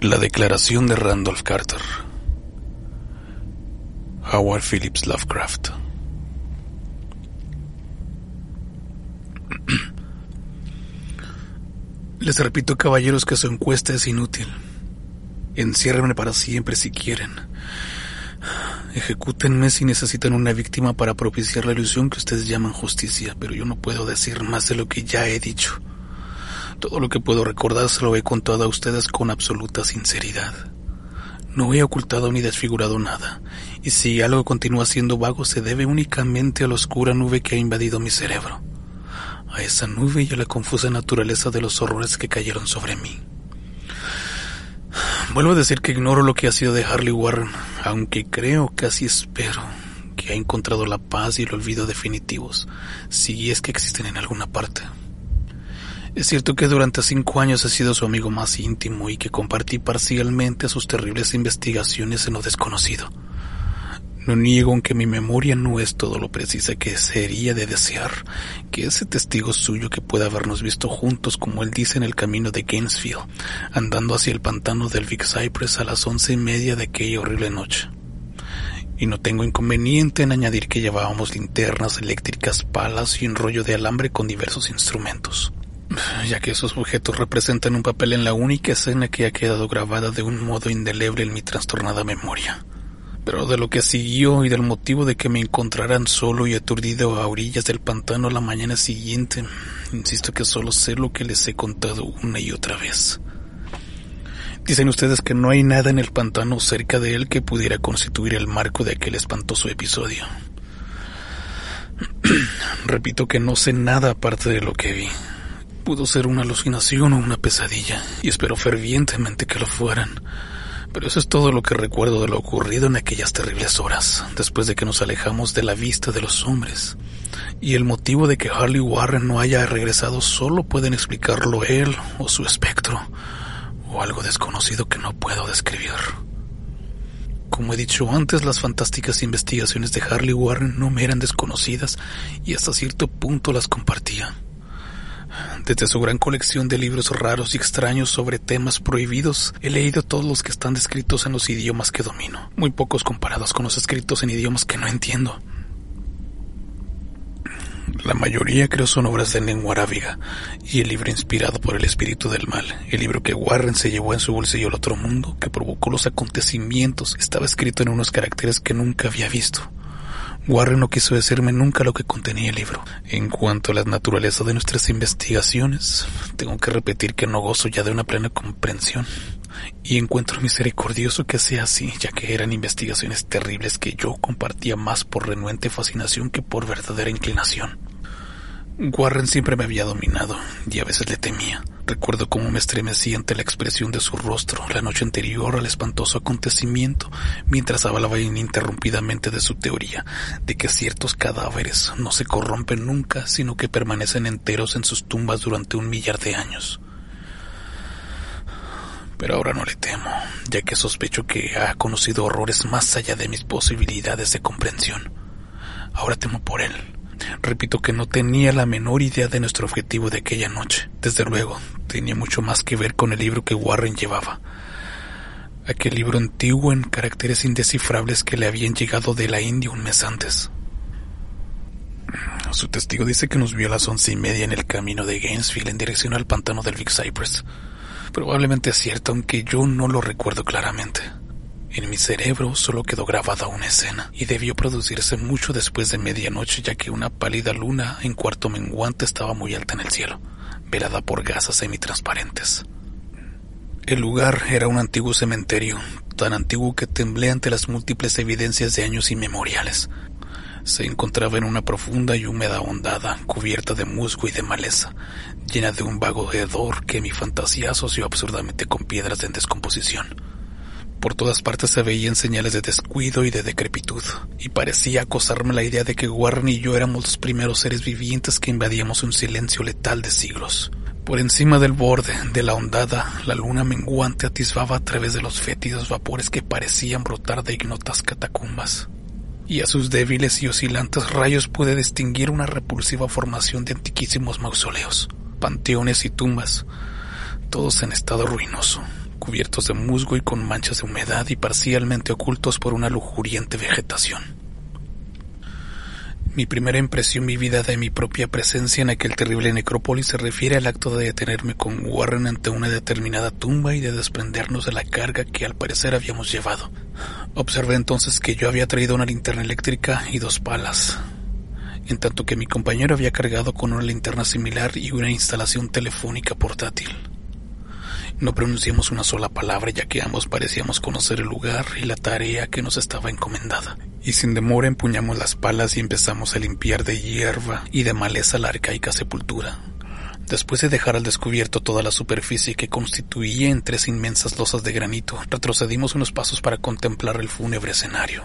La declaración de Randolph Carter. Howard Phillips Lovecraft. Les repito, caballeros, que su encuesta es inútil. Enciérrenme para siempre si quieren. Ejecútenme si necesitan una víctima para propiciar la ilusión que ustedes llaman justicia, pero yo no puedo decir más de lo que ya he dicho. Todo lo que puedo recordar se lo he contado a ustedes con absoluta sinceridad. No he ocultado ni desfigurado nada, y si algo continúa siendo vago se debe únicamente a la oscura nube que ha invadido mi cerebro, a esa nube y a la confusa naturaleza de los horrores que cayeron sobre mí. Vuelvo a decir que ignoro lo que ha sido de Harley Warren, aunque creo, casi espero, que ha encontrado la paz y el olvido definitivos, si es que existen en alguna parte. Es cierto que durante cinco años he sido su amigo más íntimo y que compartí parcialmente sus terribles investigaciones en lo desconocido. No niego en que mi memoria no es todo lo precisa que sería de desear que ese testigo suyo que pueda habernos visto juntos, como él dice en el camino de Gainesville, andando hacia el pantano del Big Cypress a las once y media de aquella horrible noche. Y no tengo inconveniente en añadir que llevábamos linternas eléctricas, palas y un rollo de alambre con diversos instrumentos ya que esos objetos representan un papel en la única escena que ha quedado grabada de un modo indeleble en mi trastornada memoria. Pero de lo que siguió y del motivo de que me encontraran solo y aturdido a orillas del pantano la mañana siguiente, insisto que solo sé lo que les he contado una y otra vez. Dicen ustedes que no hay nada en el pantano cerca de él que pudiera constituir el marco de aquel espantoso episodio. Repito que no sé nada aparte de lo que vi. Pudo ser una alucinación o una pesadilla, y espero fervientemente que lo fueran. Pero eso es todo lo que recuerdo de lo ocurrido en aquellas terribles horas, después de que nos alejamos de la vista de los hombres. Y el motivo de que Harley Warren no haya regresado solo pueden explicarlo él o su espectro, o algo desconocido que no puedo describir. Como he dicho antes, las fantásticas investigaciones de Harley Warren no me eran desconocidas y hasta cierto punto las compartía. Desde su gran colección de libros raros y extraños sobre temas prohibidos, he leído todos los que están descritos en los idiomas que domino, muy pocos comparados con los escritos en idiomas que no entiendo. La mayoría creo son obras de lengua arábiga y el libro inspirado por el espíritu del mal, el libro que Warren se llevó en su bolsillo al otro mundo, que provocó los acontecimientos, estaba escrito en unos caracteres que nunca había visto. Warren no quiso decirme nunca lo que contenía el libro. En cuanto a la naturaleza de nuestras investigaciones, tengo que repetir que no gozo ya de una plena comprensión. Y encuentro misericordioso que sea así, ya que eran investigaciones terribles que yo compartía más por renuente fascinación que por verdadera inclinación. Warren siempre me había dominado y a veces le temía. Recuerdo cómo me estremecí ante la expresión de su rostro la noche anterior al espantoso acontecimiento, mientras hablaba ininterrumpidamente de su teoría, de que ciertos cadáveres no se corrompen nunca, sino que permanecen enteros en sus tumbas durante un millar de años. Pero ahora no le temo, ya que sospecho que ha conocido horrores más allá de mis posibilidades de comprensión. Ahora temo por él Repito que no tenía la menor idea de nuestro objetivo de aquella noche. Desde luego, tenía mucho más que ver con el libro que Warren llevaba. Aquel libro antiguo en caracteres indescifrables que le habían llegado de la India un mes antes. Su testigo dice que nos vio a las once y media en el camino de Gainesville en dirección al pantano del Big Cypress. Probablemente es cierto, aunque yo no lo recuerdo claramente. En mi cerebro solo quedó grabada una escena, y debió producirse mucho después de medianoche ya que una pálida luna en cuarto menguante estaba muy alta en el cielo, por gasas semitransparentes. El lugar era un antiguo cementerio, tan antiguo que temblé ante las múltiples evidencias de años inmemoriales. Se encontraba en una profunda y húmeda hondada, cubierta de musgo y de maleza, llena de un vago hedor que mi fantasía asoció absurdamente con piedras en descomposición. Por todas partes se veían señales de descuido y de decrepitud, y parecía acosarme la idea de que Warren y yo éramos los primeros seres vivientes que invadíamos un silencio letal de siglos. Por encima del borde de la hondada, la luna menguante atisbaba a través de los fétidos vapores que parecían brotar de ignotas catacumbas. Y a sus débiles y oscilantes rayos pude distinguir una repulsiva formación de antiquísimos mausoleos, panteones y tumbas, todos en estado ruinoso, cubiertos de musgo y con manchas de humedad y parcialmente ocultos por una lujuriente vegetación. Mi primera impresión vivida de mi propia presencia en aquel terrible necrópolis se refiere al acto de detenerme con Warren ante una determinada tumba y de desprendernos de la carga que al parecer habíamos llevado. Observé entonces que yo había traído una linterna eléctrica y dos palas, en tanto que mi compañero había cargado con una linterna similar y una instalación telefónica portátil. No pronunciamos una sola palabra ya que ambos parecíamos conocer el lugar y la tarea que nos estaba encomendada. Y sin demora empuñamos las palas y empezamos a limpiar de hierba y de maleza la arcaica sepultura. Después de dejar al descubierto toda la superficie que constituía en tres inmensas losas de granito, retrocedimos unos pasos para contemplar el fúnebre escenario.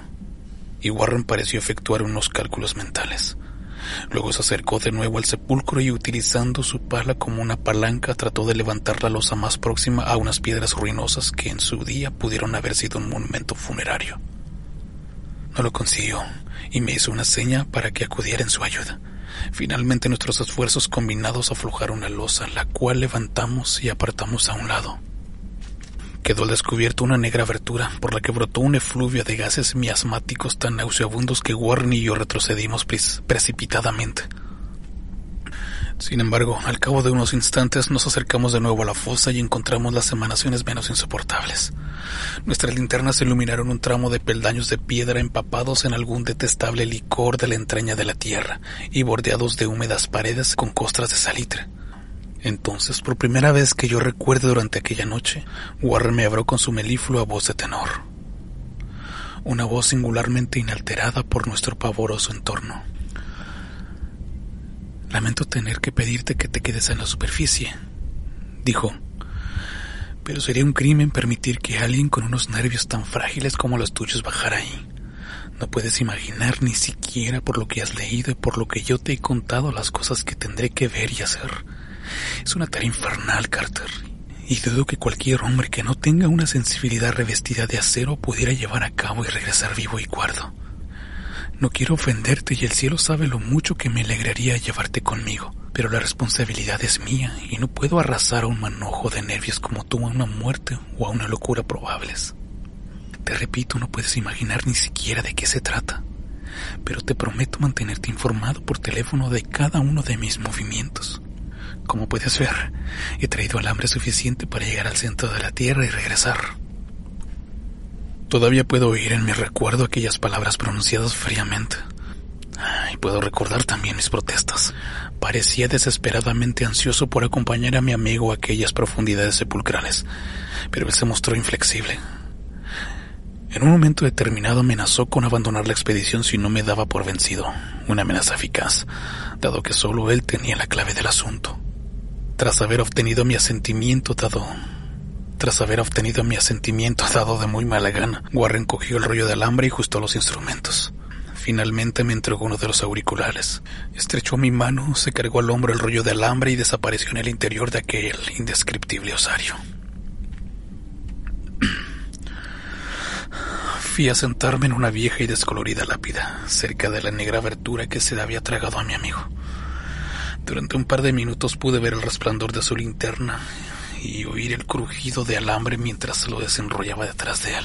Y Warren pareció efectuar unos cálculos mentales. Luego se acercó de nuevo al sepulcro y utilizando su pala como una palanca trató de levantar la losa más próxima a unas piedras ruinosas que en su día pudieron haber sido un monumento funerario. No lo consiguió y me hizo una seña para que acudiera en su ayuda. Finalmente nuestros esfuerzos combinados aflojaron la losa, la cual levantamos y apartamos a un lado. Quedó al descubierto una negra abertura por la que brotó un efluvio de gases miasmáticos tan nauseabundos que Warren y yo retrocedimos precipitadamente. Sin embargo, al cabo de unos instantes nos acercamos de nuevo a la fosa y encontramos las emanaciones menos insoportables. Nuestras linternas iluminaron un tramo de peldaños de piedra empapados en algún detestable licor de la entraña de la tierra y bordeados de húmedas paredes con costras de salitre. Entonces, por primera vez que yo recuerdo durante aquella noche, Warren me habló con su meliflua voz de tenor. Una voz singularmente inalterada por nuestro pavoroso entorno. Lamento tener que pedirte que te quedes en la superficie, dijo. Pero sería un crimen permitir que alguien con unos nervios tan frágiles como los tuyos bajara ahí. No puedes imaginar ni siquiera por lo que has leído y por lo que yo te he contado las cosas que tendré que ver y hacer. Es una tarea infernal, Carter, y dudo que cualquier hombre que no tenga una sensibilidad revestida de acero pudiera llevar a cabo y regresar vivo y cuerdo. No quiero ofenderte y el cielo sabe lo mucho que me alegraría llevarte conmigo, pero la responsabilidad es mía y no puedo arrasar a un manojo de nervios como tú a una muerte o a una locura probables. Te repito, no puedes imaginar ni siquiera de qué se trata, pero te prometo mantenerte informado por teléfono de cada uno de mis movimientos. Como puedes ver, he traído alambre suficiente para llegar al centro de la Tierra y regresar. Todavía puedo oír en mi recuerdo aquellas palabras pronunciadas fríamente. Y puedo recordar también mis protestas. Parecía desesperadamente ansioso por acompañar a mi amigo a aquellas profundidades sepulcrales, pero él se mostró inflexible. En un momento determinado amenazó con abandonar la expedición si no me daba por vencido, una amenaza eficaz, dado que solo él tenía la clave del asunto. Tras haber obtenido mi asentimiento dado tras haber obtenido mi asentimiento dado de muy mala gana, Warren cogió el rollo de alambre y ajustó los instrumentos. Finalmente me entregó uno de los auriculares. Estrechó mi mano, se cargó al hombro el rollo de alambre y desapareció en el interior de aquel indescriptible osario. Fui a sentarme en una vieja y descolorida lápida, cerca de la negra abertura que se había tragado a mi amigo. Durante un par de minutos pude ver el resplandor de su linterna y oír el crujido de alambre mientras lo desenrollaba detrás de él.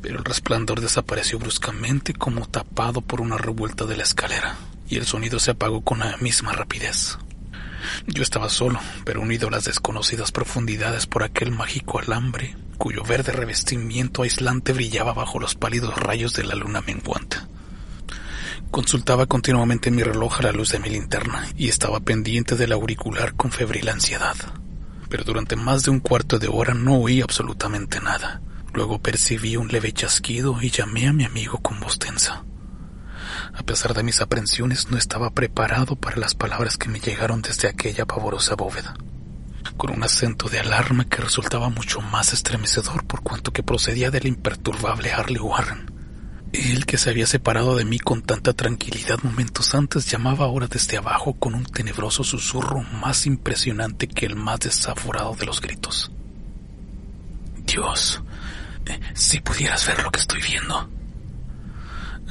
Pero el resplandor desapareció bruscamente como tapado por una revuelta de la escalera, y el sonido se apagó con la misma rapidez. Yo estaba solo, pero unido a las desconocidas profundidades por aquel mágico alambre, cuyo verde revestimiento aislante brillaba bajo los pálidos rayos de la luna menguante. Consultaba continuamente mi reloj a la luz de mi linterna y estaba pendiente del auricular con febril ansiedad. pero durante más de un cuarto de hora no oí absolutamente nada. Luego percibí un leve chasquido y llamé a mi amigo con voz tensa. A pesar de mis aprensiones, no estaba preparado para las palabras que me llegaron desde aquella pavorosa bóveda, con un acento de alarma que resultaba mucho más estremecedor por cuanto que procedía del imperturbable Harley Warren. Él que se había separado de mí con tanta tranquilidad momentos antes llamaba ahora desde abajo con un tenebroso susurro más impresionante que el más desaforado de los gritos. Dios, eh, si pudieras ver lo que estoy viendo.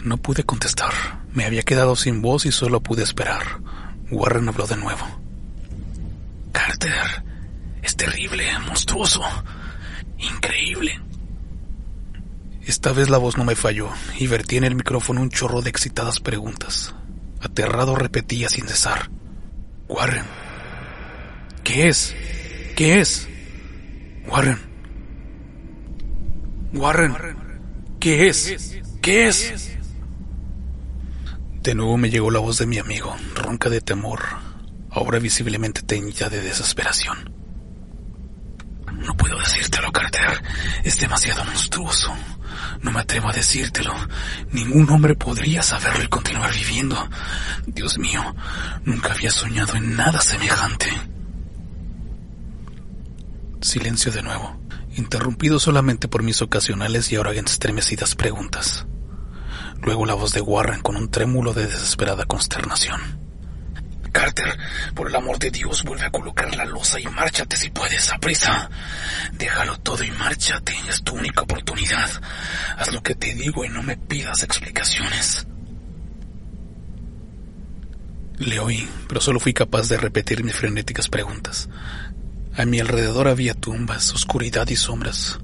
No pude contestar. Me había quedado sin voz y solo pude esperar. Warren habló de nuevo. Carter, es terrible, monstruoso, increíble. Esta vez la voz no me falló y vertí en el micrófono un chorro de excitadas preguntas. Aterrado repetía sin cesar. Warren. ¿Qué es? ¿Qué es? Warren. Warren. ¿Qué es? ¿Qué es? De nuevo me llegó la voz de mi amigo, ronca de temor, ahora visiblemente teñida de desesperación. No puedo decírtelo, Carter. Es demasiado monstruoso. No me atrevo a decírtelo. Ningún hombre podría saberlo y continuar viviendo. Dios mío, nunca había soñado en nada semejante. Silencio de nuevo, interrumpido solamente por mis ocasionales y ahora estremecidas preguntas. Luego la voz de Warren con un trémulo de desesperada consternación. Carter, por el amor de Dios, vuelve a colocar la losa y márchate si puedes, a prisa. Déjalo todo y márchate, es tu única oportunidad. Haz lo que te digo y no me pidas explicaciones. Le oí, pero solo fui capaz de repetir mis frenéticas preguntas. A mi alrededor había tumbas, oscuridad y sombras.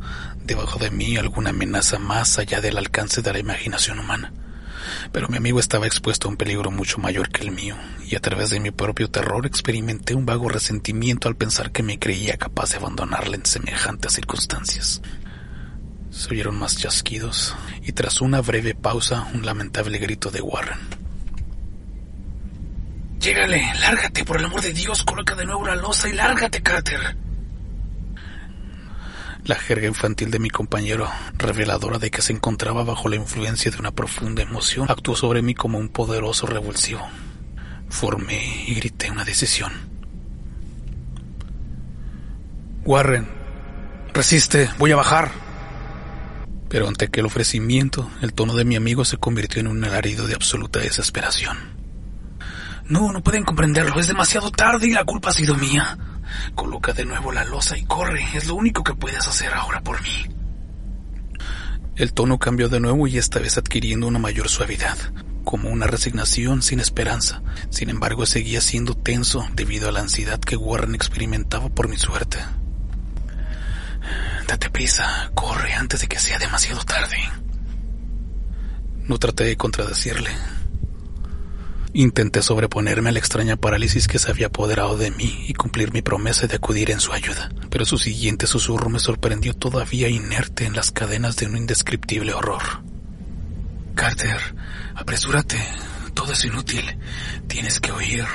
Debajo de mí alguna amenaza más allá del alcance de la imaginación humana. Pero mi amigo estaba expuesto a un peligro mucho mayor que el mío, y a través de mi propio terror experimenté un vago resentimiento al pensar que me creía capaz de abandonarle en semejantes circunstancias. Se oyeron más chasquidos, y tras una breve pausa, un lamentable grito de Warren. Llégale, lárgate, por el amor de Dios, coloca de nuevo la losa y lárgate, Carter. La jerga infantil de mi compañero, reveladora de que se encontraba bajo la influencia de una profunda emoción, actuó sobre mí como un poderoso revulsivo. Formé y grité una decisión. Warren, resiste, voy a bajar. Pero ante aquel ofrecimiento, el tono de mi amigo se convirtió en un alarido de absoluta desesperación. No, no pueden comprenderlo, es demasiado tarde y la culpa ha sido mía. Coloca de nuevo la losa y corre. Es lo único que puedes hacer ahora por mí. El tono cambió de nuevo y esta vez adquiriendo una mayor suavidad, como una resignación sin esperanza. Sin embargo, seguía siendo tenso debido a la ansiedad que Warren experimentaba por mi suerte. Date prisa, corre antes de que sea demasiado tarde. No traté de contradecirle. Intenté sobreponerme a la extraña parálisis que se había apoderado de mí y cumplir mi promesa de acudir en su ayuda, pero su siguiente susurro me sorprendió todavía inerte en las cadenas de un indescriptible horror. Carter, apresúrate, todo es inútil, tienes que oír.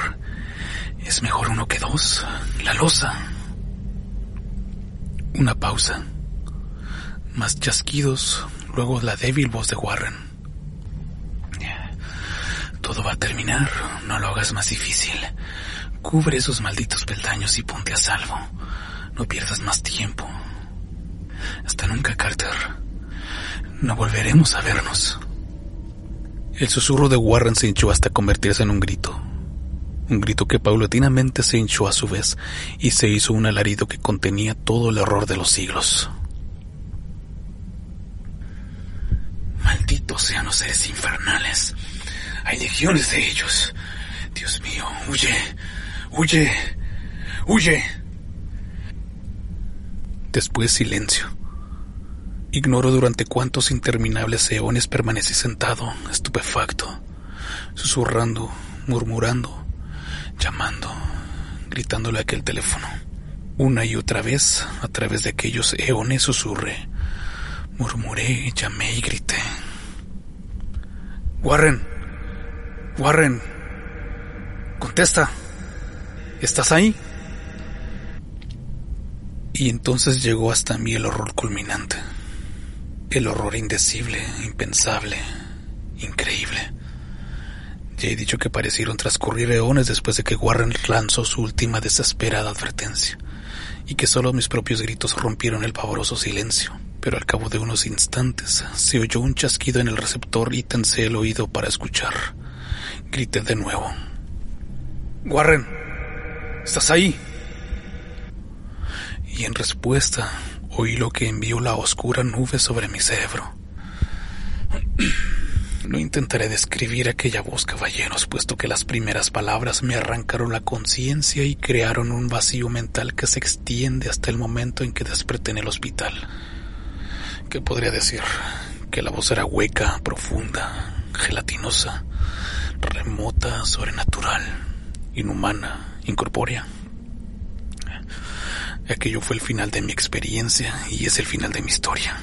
Es mejor uno que dos, la losa. Una pausa, más chasquidos, luego la débil voz de Warren. Todo va a terminar. No lo hagas más difícil. Cubre esos malditos peldaños y ponte a salvo. No pierdas más tiempo. Hasta nunca, Carter. No volveremos a vernos. El susurro de Warren se hinchó hasta convertirse en un grito. Un grito que paulatinamente se hinchó a su vez y se hizo un alarido que contenía todo el horror de los siglos. Malditos sean los seres infernales. Hay legiones de ellos. Dios mío, huye, huye, huye. Después silencio. Ignoro durante cuántos interminables eones permanecí sentado, estupefacto, susurrando, murmurando, llamando, gritándole a aquel teléfono. Una y otra vez, a través de aquellos eones susurré, murmuré, llamé y grité. Warren, Warren, contesta. ¿Estás ahí? Y entonces llegó hasta mí el horror culminante. El horror indecible, impensable, increíble. Ya he dicho que parecieron transcurrir eones después de que Warren lanzó su última desesperada advertencia, y que solo mis propios gritos rompieron el pavoroso silencio. Pero al cabo de unos instantes se oyó un chasquido en el receptor y tensé el oído para escuchar. Grité de nuevo. Warren, ¿estás ahí? Y en respuesta oí lo que envió la oscura nube sobre mi cerebro. No intentaré describir aquella voz, caballeros, puesto que las primeras palabras me arrancaron la conciencia y crearon un vacío mental que se extiende hasta el momento en que desperté en el hospital. ¿Qué podría decir? Que la voz era hueca, profunda, gelatinosa, remota, sobrenatural, inhumana, incorpórea. Aquello fue el final de mi experiencia y es el final de mi historia.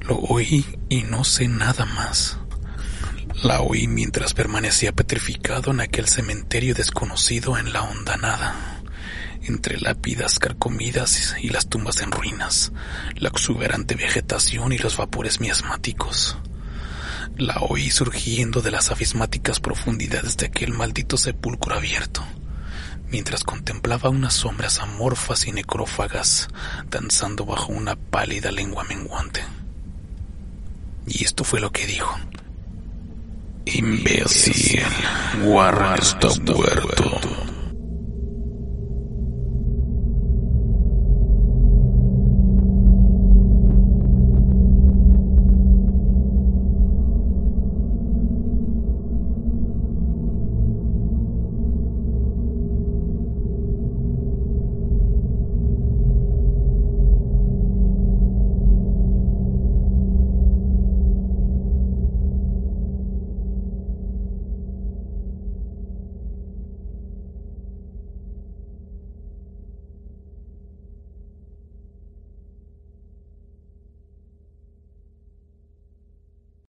Lo oí y no sé nada más. La oí mientras permanecía petrificado en aquel cementerio desconocido en la honda nada, entre lápidas carcomidas y las tumbas en ruinas, la exuberante vegetación y los vapores miasmáticos. La oí surgiendo de las abismáticas profundidades de aquel maldito sepulcro abierto, mientras contemplaba unas sombras amorfas y necrófagas danzando bajo una pálida lengua menguante. Y esto fue lo que dijo. Imbécil, Warren está muerto.